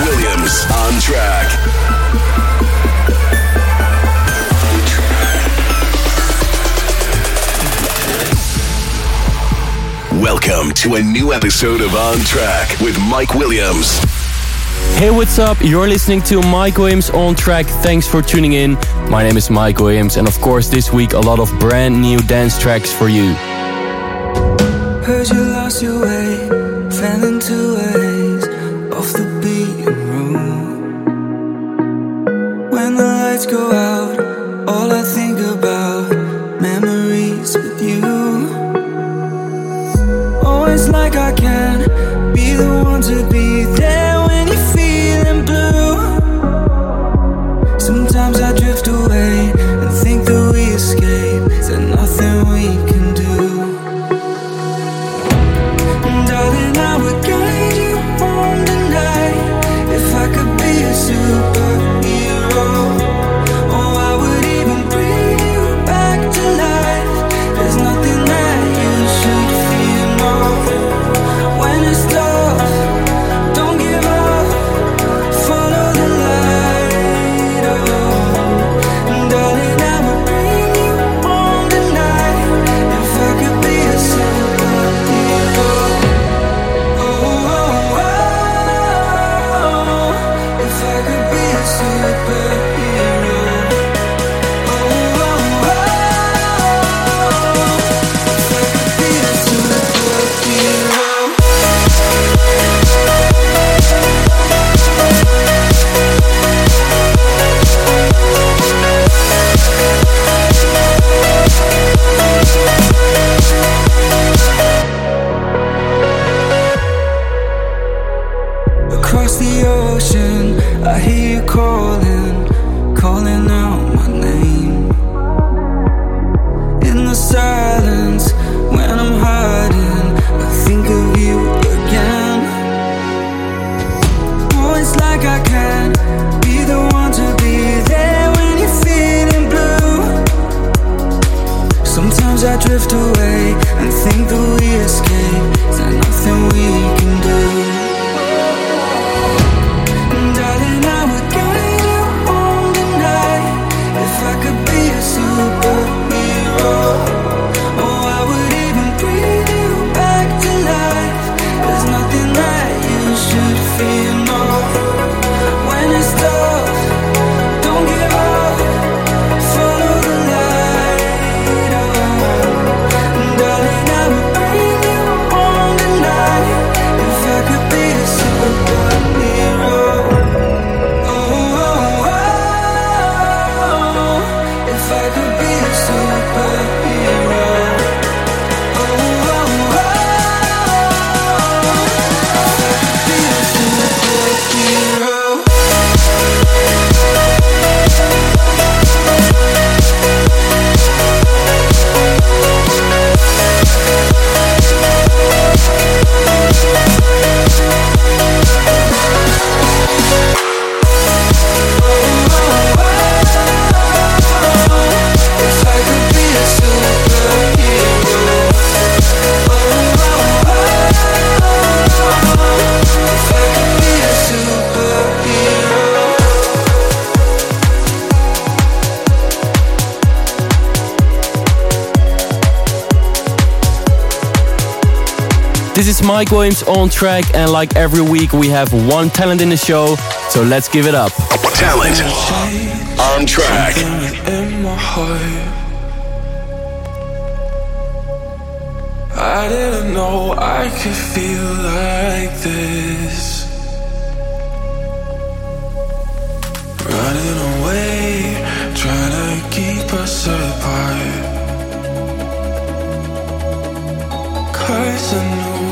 Williams. On track. Welcome to a new episode of On Track with Mike Williams. Hey, what's up? You're listening to Mike Williams on track. Thanks for tuning in. My name is Mike Williams, and of course, this week a lot of brand new dance tracks for you. Heard you lost your way, fell into a go out, all I think about memories with you. Always like I can be the one to be This is Mike Williams on track, and like every week, we have one talent in the show, so let's give it up. Talent. On track. in my heart. I didn't know I could feel like this. Running away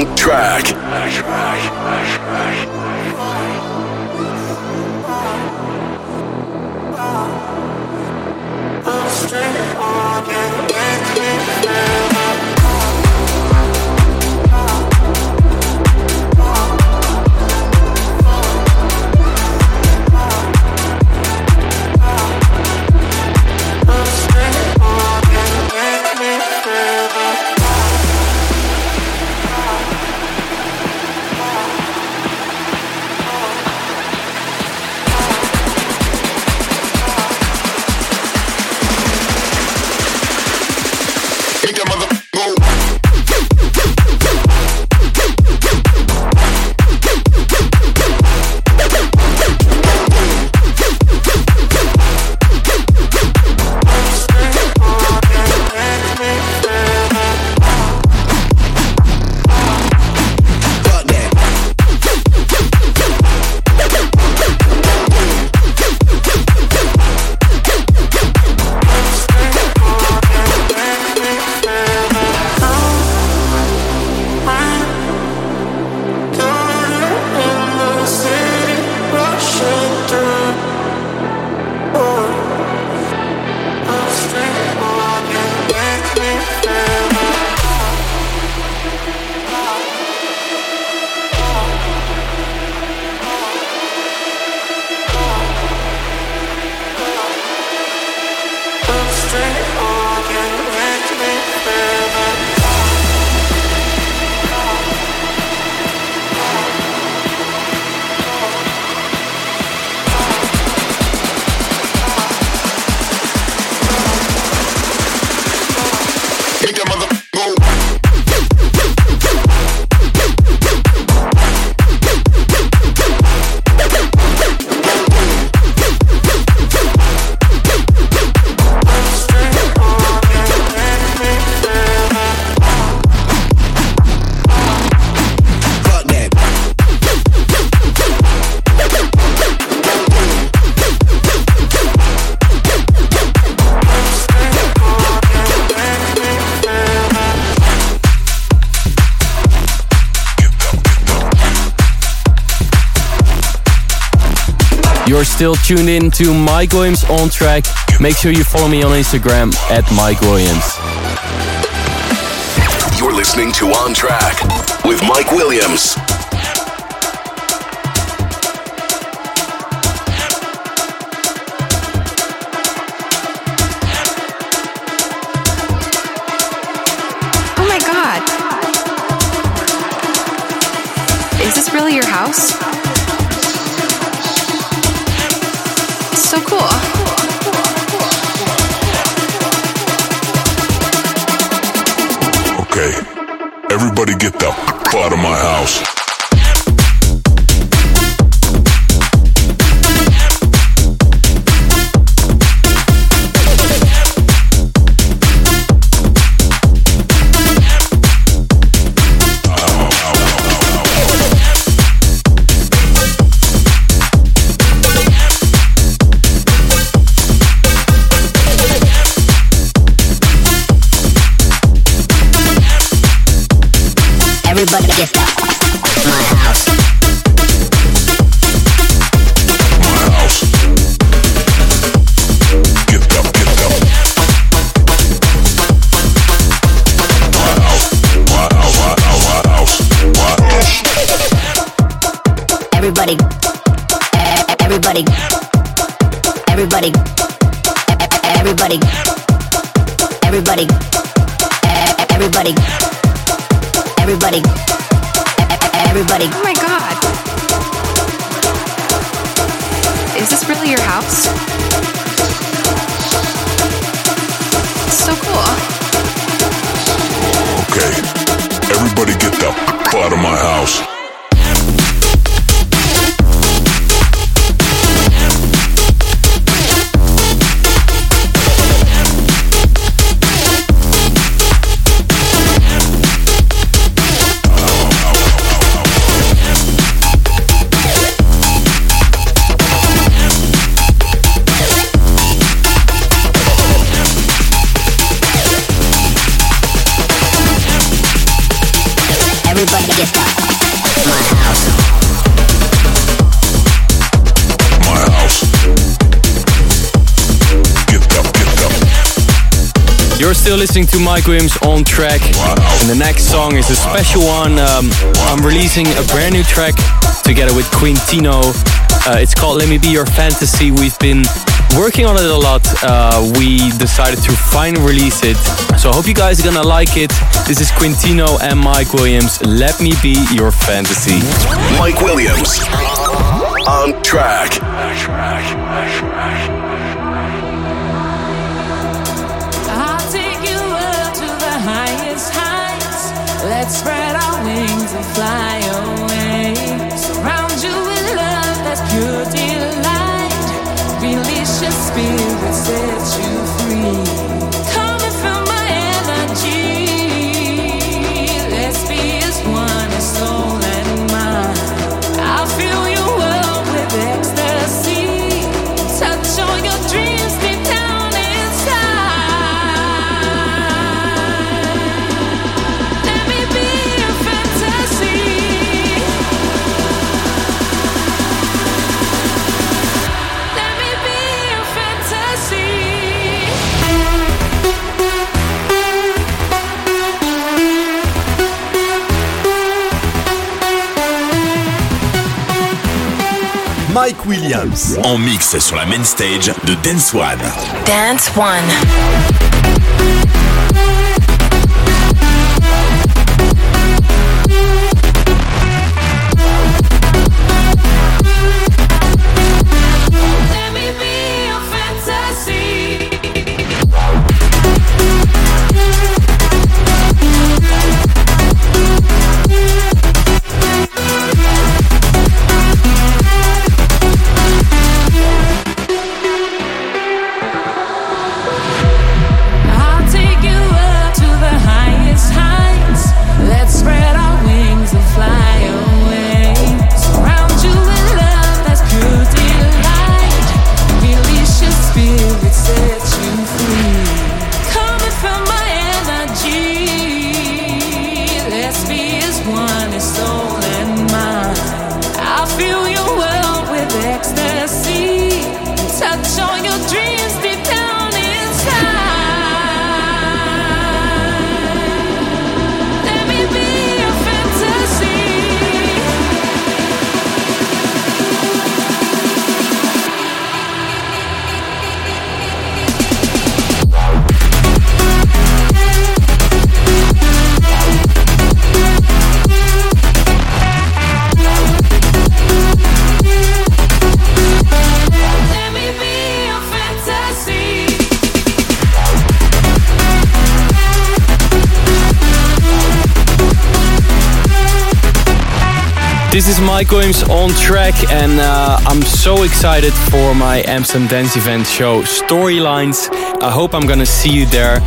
You're still tuned in to Mike Williams on track. Make sure you follow me on Instagram at Mike Williams. You're listening to On Track with Mike Williams. Everybody. Oh my god. Is this really your house? So cool. Okay, everybody get the f- out of my house. Still listening to Mike Williams on track. And the next song is a special one. Um, I'm releasing a brand new track together with Quintino. Uh, it's called Let Me Be Your Fantasy. We've been working on it a lot. Uh, we decided to finally release it. So I hope you guys are gonna like it. This is Quintino and Mike Williams. Let Me Be Your Fantasy. Mike Williams. On track. Highest heights. Let's spread our wings and fly away. Mike Williams. En mix sur la main stage de Dance One. Dance One. One, This is Mike Williams on track, and uh, I'm so excited for my Amsterdam Dance Event show, Storylines. I hope I'm gonna see you there.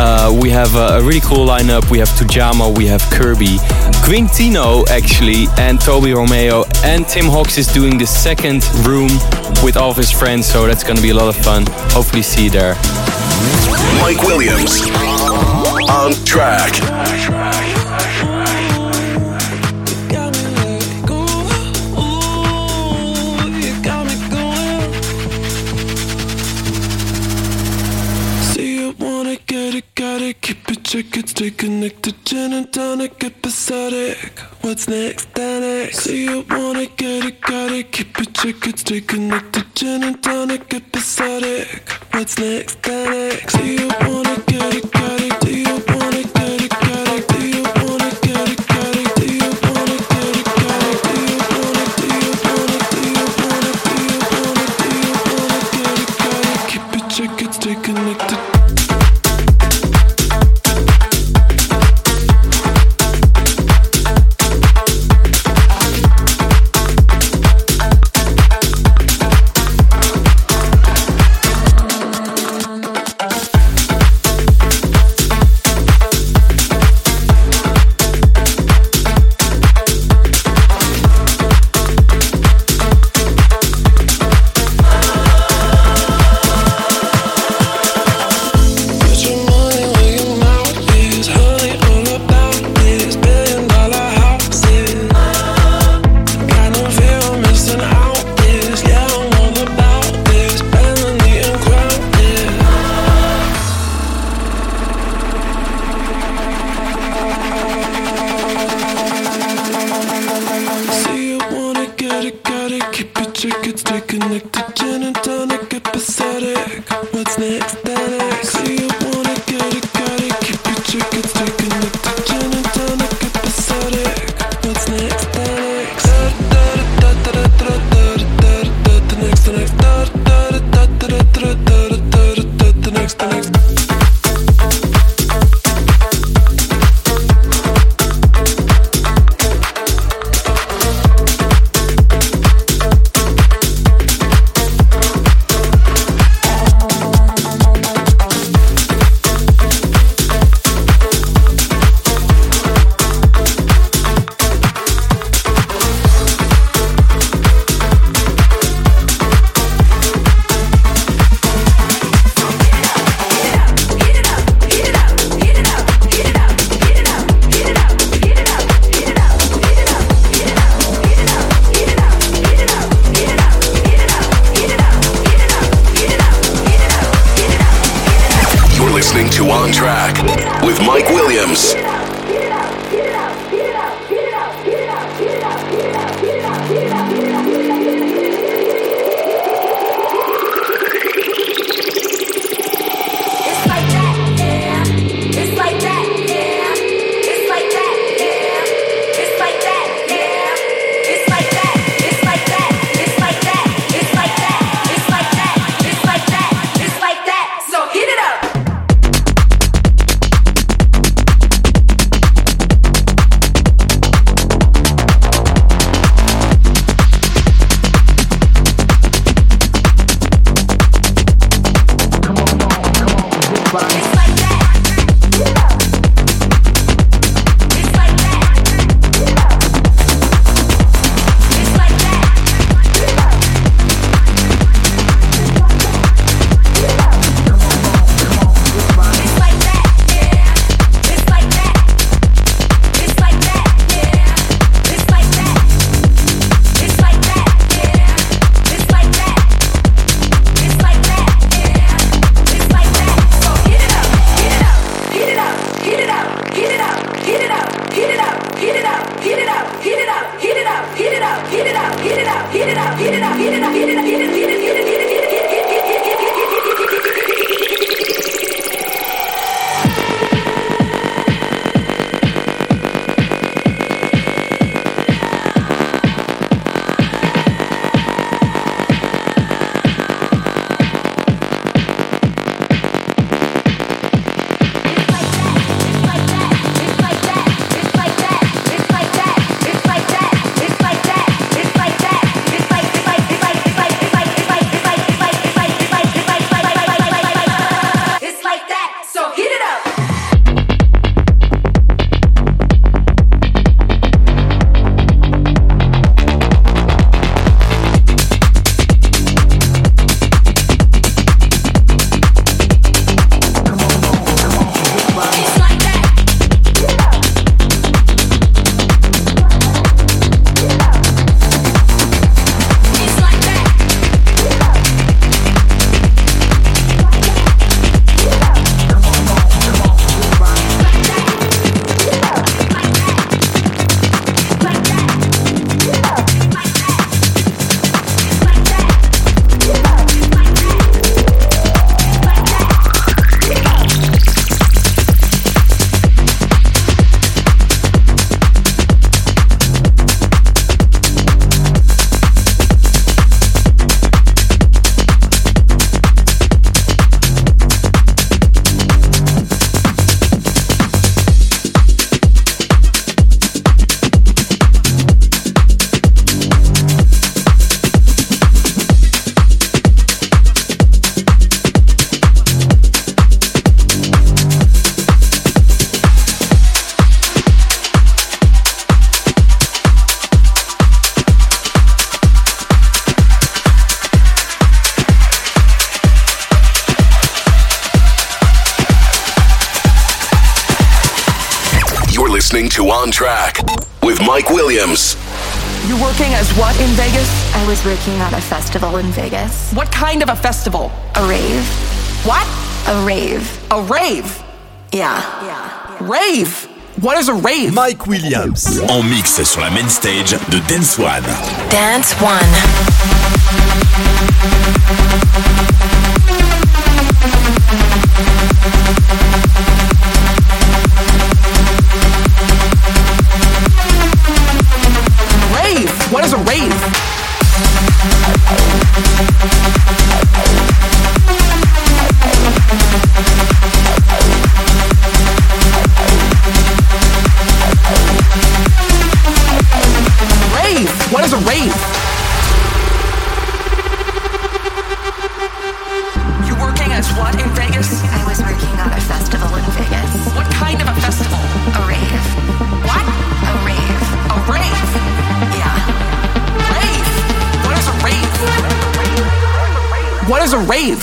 Uh, we have a, a really cool lineup. We have Tujamo, we have Curbi, Quintino actually, and Toby Romeo, and Tim Hox is doing the second room with all of his friends, so that's gonna be a lot of fun. Hopefully, see you there. Mike Williams. On track. Stay connected, gin and tonic, episodic. What's next, Danik? See you wanna get it, gotta keep it chicken, stay connected, gin and tonic, episodic. What's next? Next. Do you wanna get it? Got it? Do listening to On Track with Mike Williams. You're working as what in Vegas? I was working at a festival in Vegas. What kind of a festival? A rave. What? A rave. A rave? Yeah. yeah. yeah. Rave? What is a rave? Mike Williams. En mix sur la main stage de Dance One. Dance One. rave.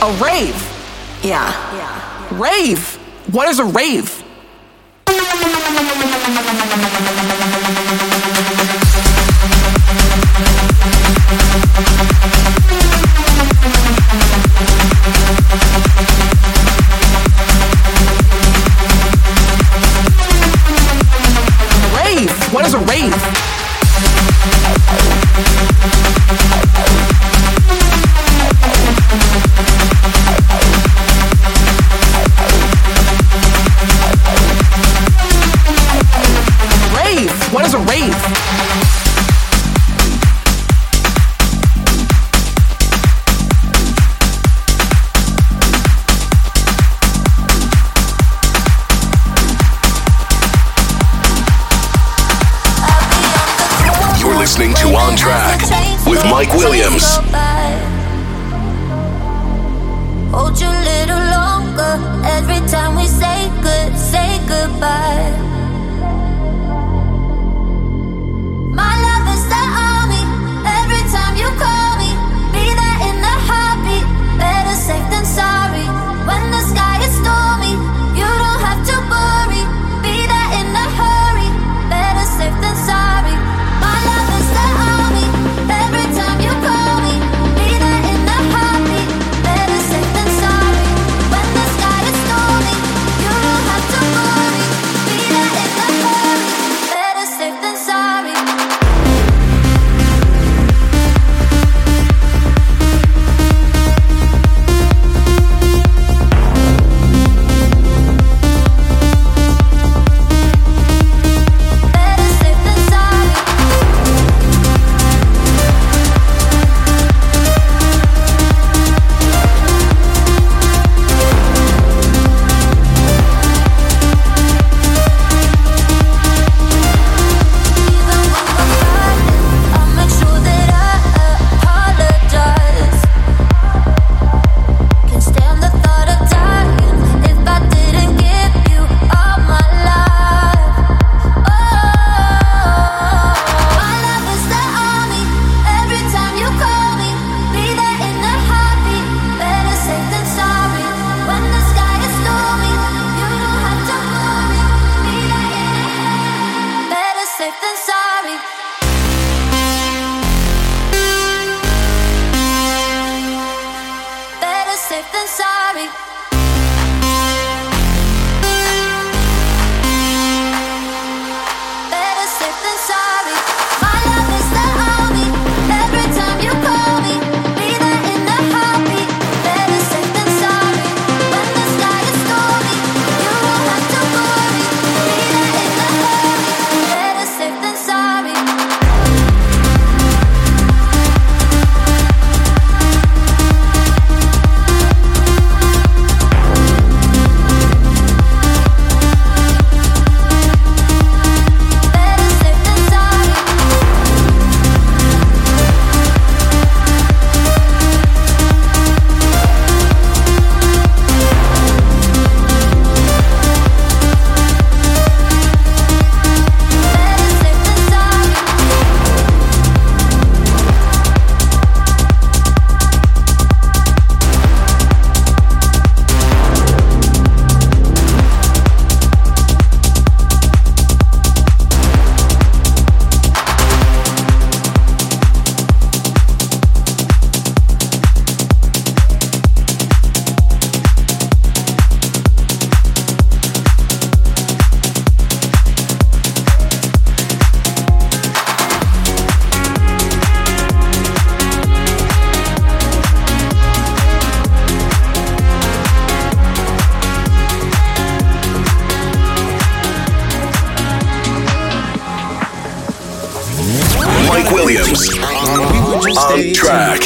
A rave. Yeah. yeah. Rave. What is a rave? it's a race.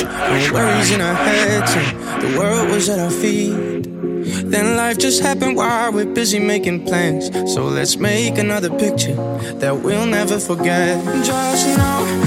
Worries in our heads, and the world was at our feet. Then life just happened while we're busy making plans. So let's make another picture that we'll never forget. Just know.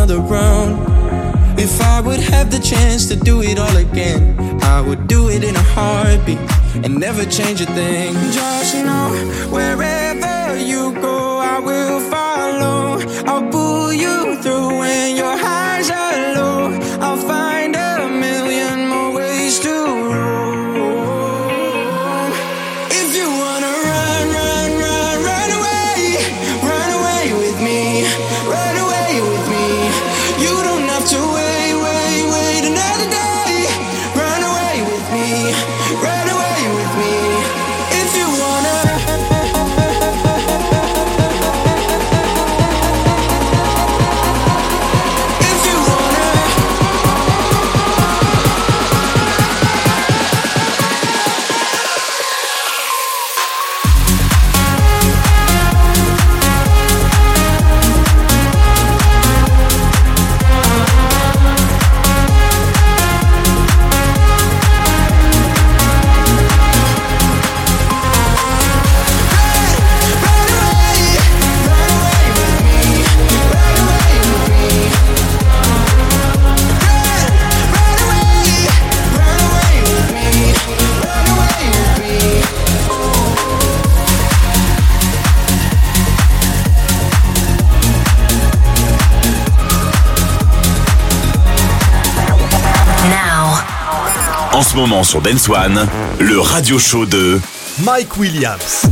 another round. If I would have the chance to do it all again, I would do it in a heartbeat and never change a thing. Just know wherever you go, I will follow. I'll moment sur Dance One, le radio show de Mike Williams.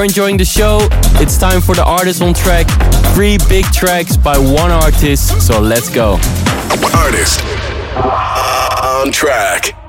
you're enjoying the show, it's time for the artist on track. Three big tracks by one artist, so let's go. Artist on track.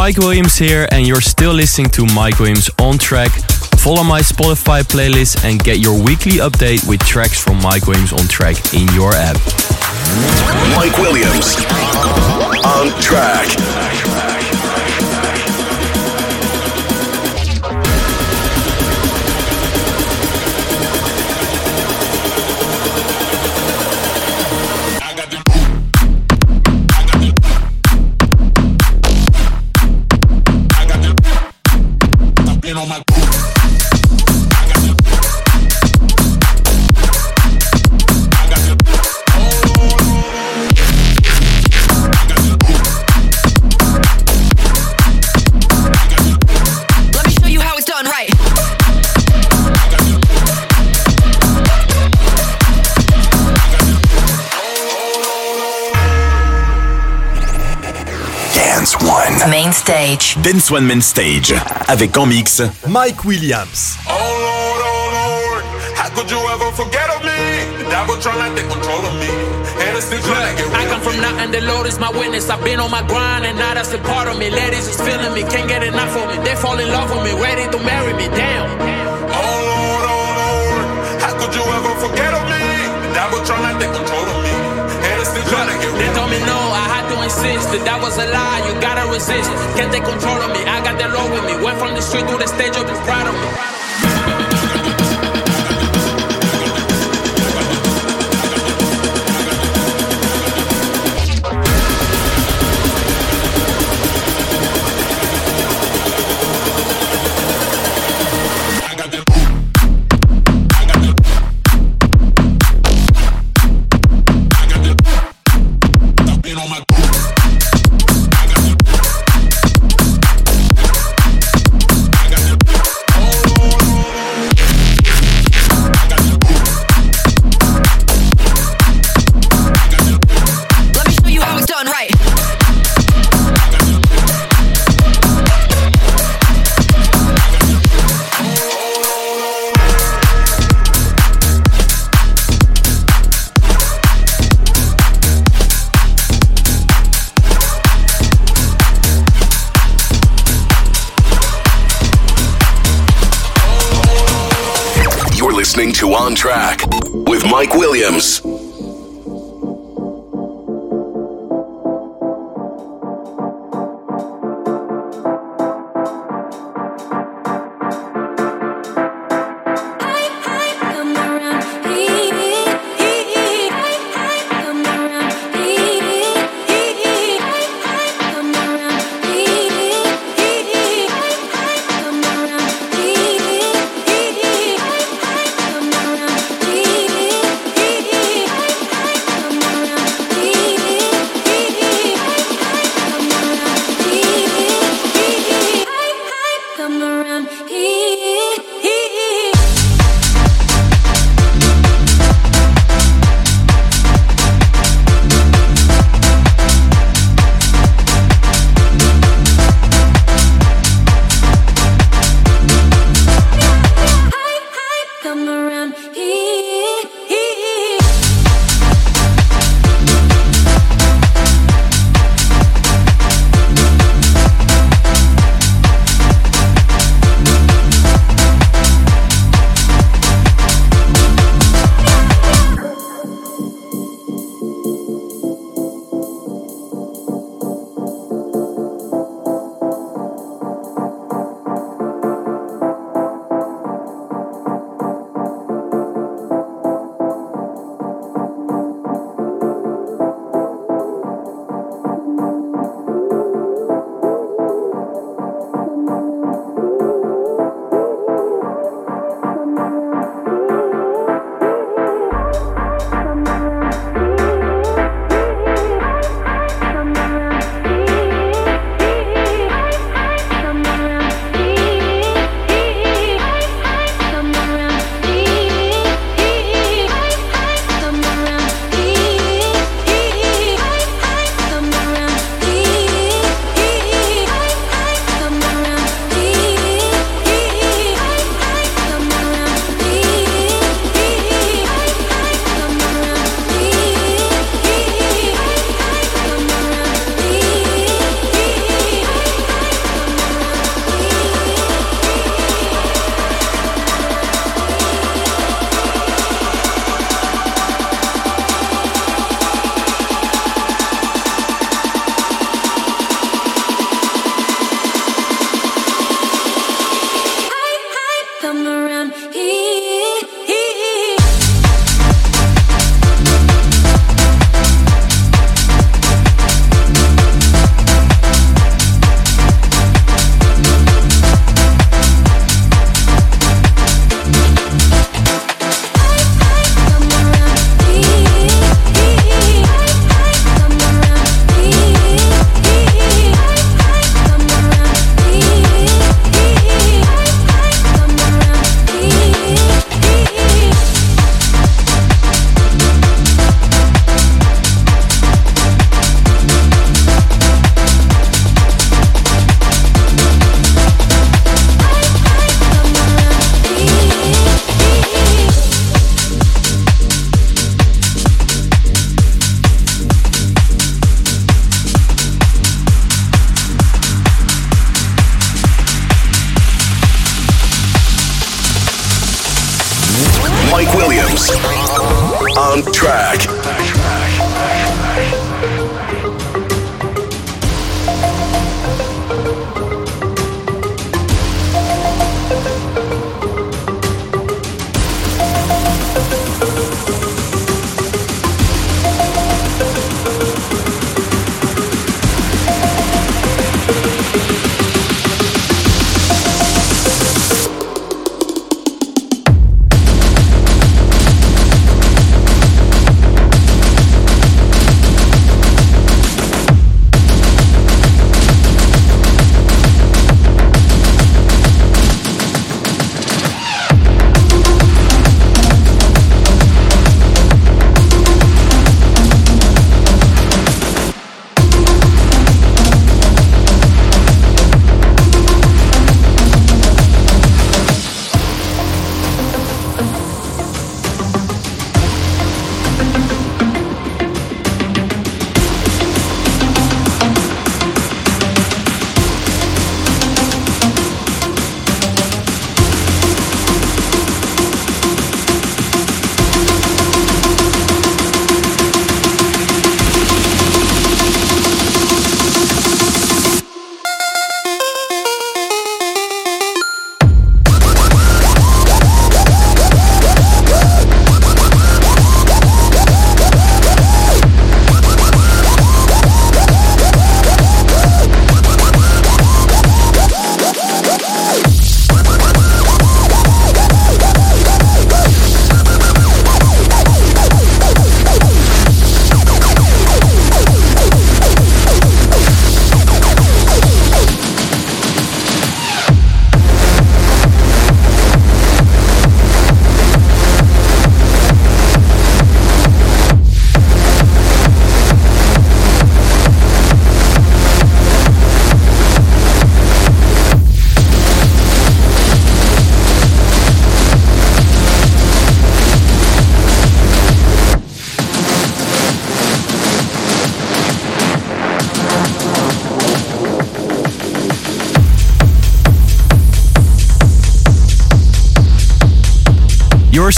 Mike Williams here, and you're still listening to Mike Williams on track. Follow my Spotify playlist and get your weekly update with tracks from Mike Williams on track in your app. Mike Williams. On track. Main stage. Dance One Main Stage. Avec en mix Mike Williams. Oh Lord, oh Lord, how could you ever forget of me? The devil trying to take control of me. And it's still trying to get I come from me. nothing, the Lord is my witness. I've been on my grind, and now that's a part of me. Ladies is feeling me, can't get enough of me. They fall in love with me, ready to marry me. Damn. Insist that that was a lie. You gotta resist, can't take control of me. I got the Lord with me. Went from the street to the stage, be proud of me. Track with Mike Williams.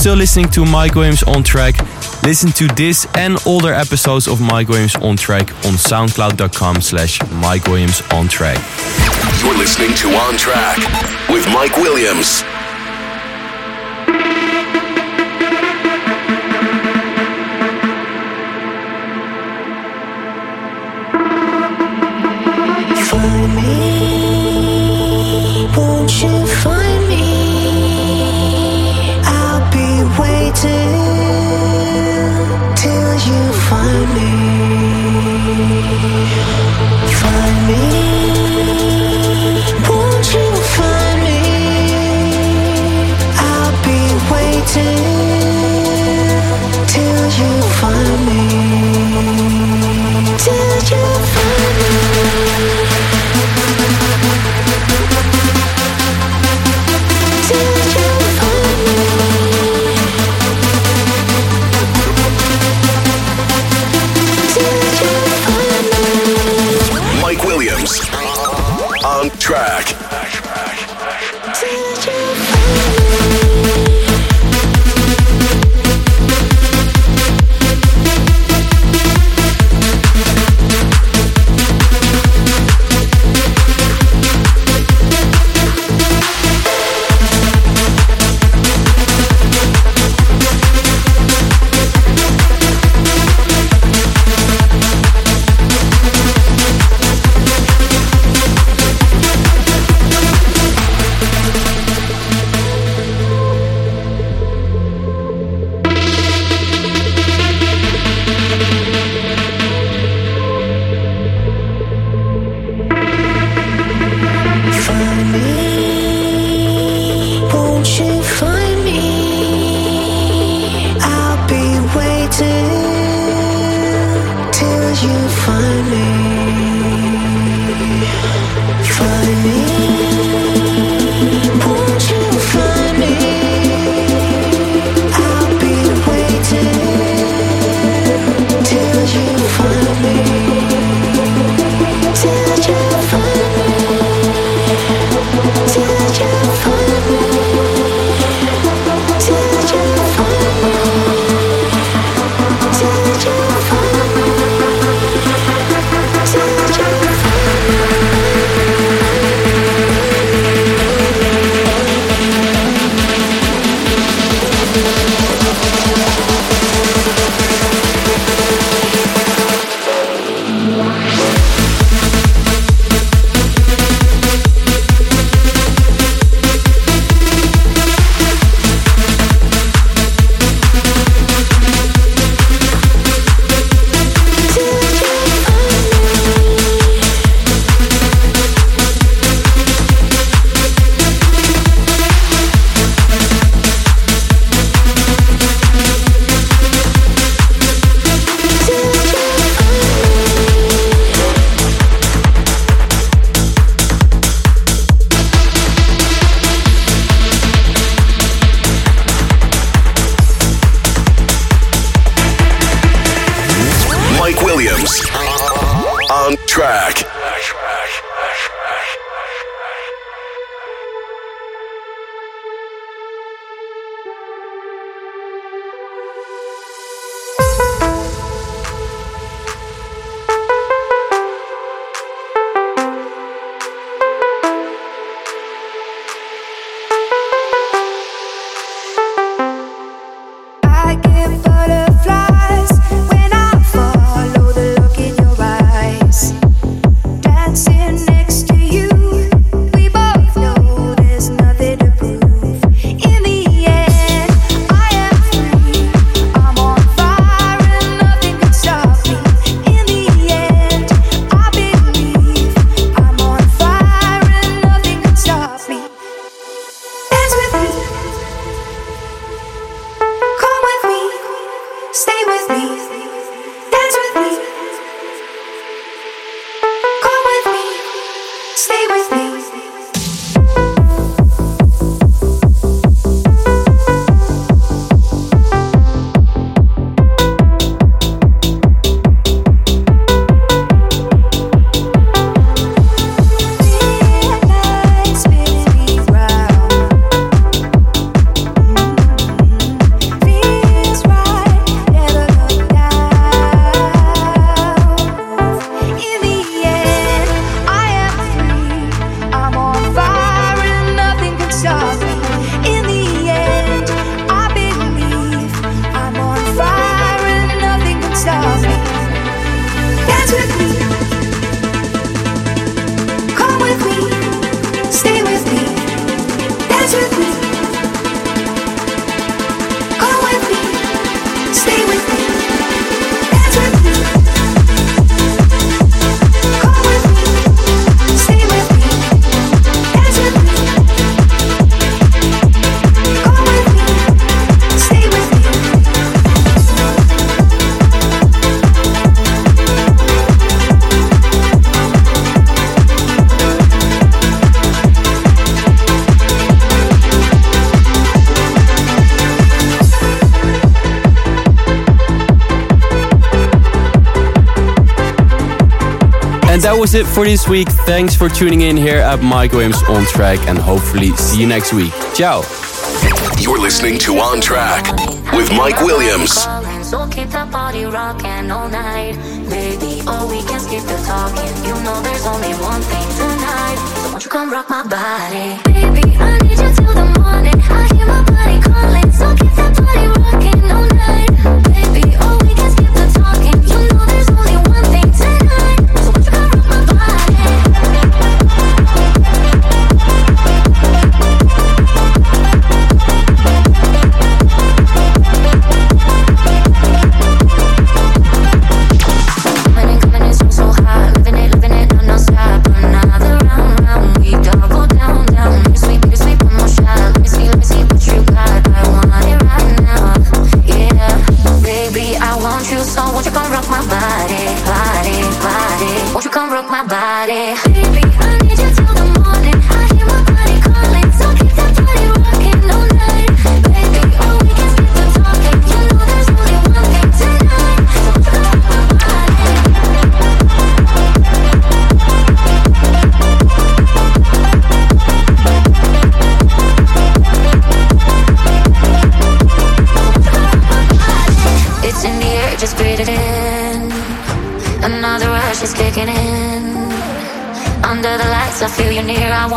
Still listening to Mike Williams on track. Listen to this and older episodes of Mike Williams on track on soundcloud.com slash Mike Williams on track. You're listening to On Track with Mike Williams. Find me, is it for this week. Thanks for tuning in here at Mike Williams On Track and hopefully see you next week. Ciao. You're listening to On Track with Mike Williams. So keep the body rocking all night. Baby, oh, we can skip the talking. You know there's only one thing tonight. So won't you come rock my body? Baby, I need you till the morning. I hear my body calling. So keep body rocking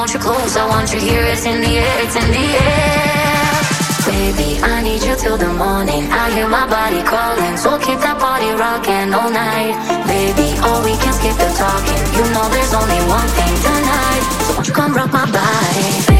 want you close, I want you here. It's in the air, it's in the air. Baby, I need you till the morning. I hear my body calling, so keep that body rocking all night. Baby, all we can skip the talking. You know there's only one thing tonight, so won't you come rock my body?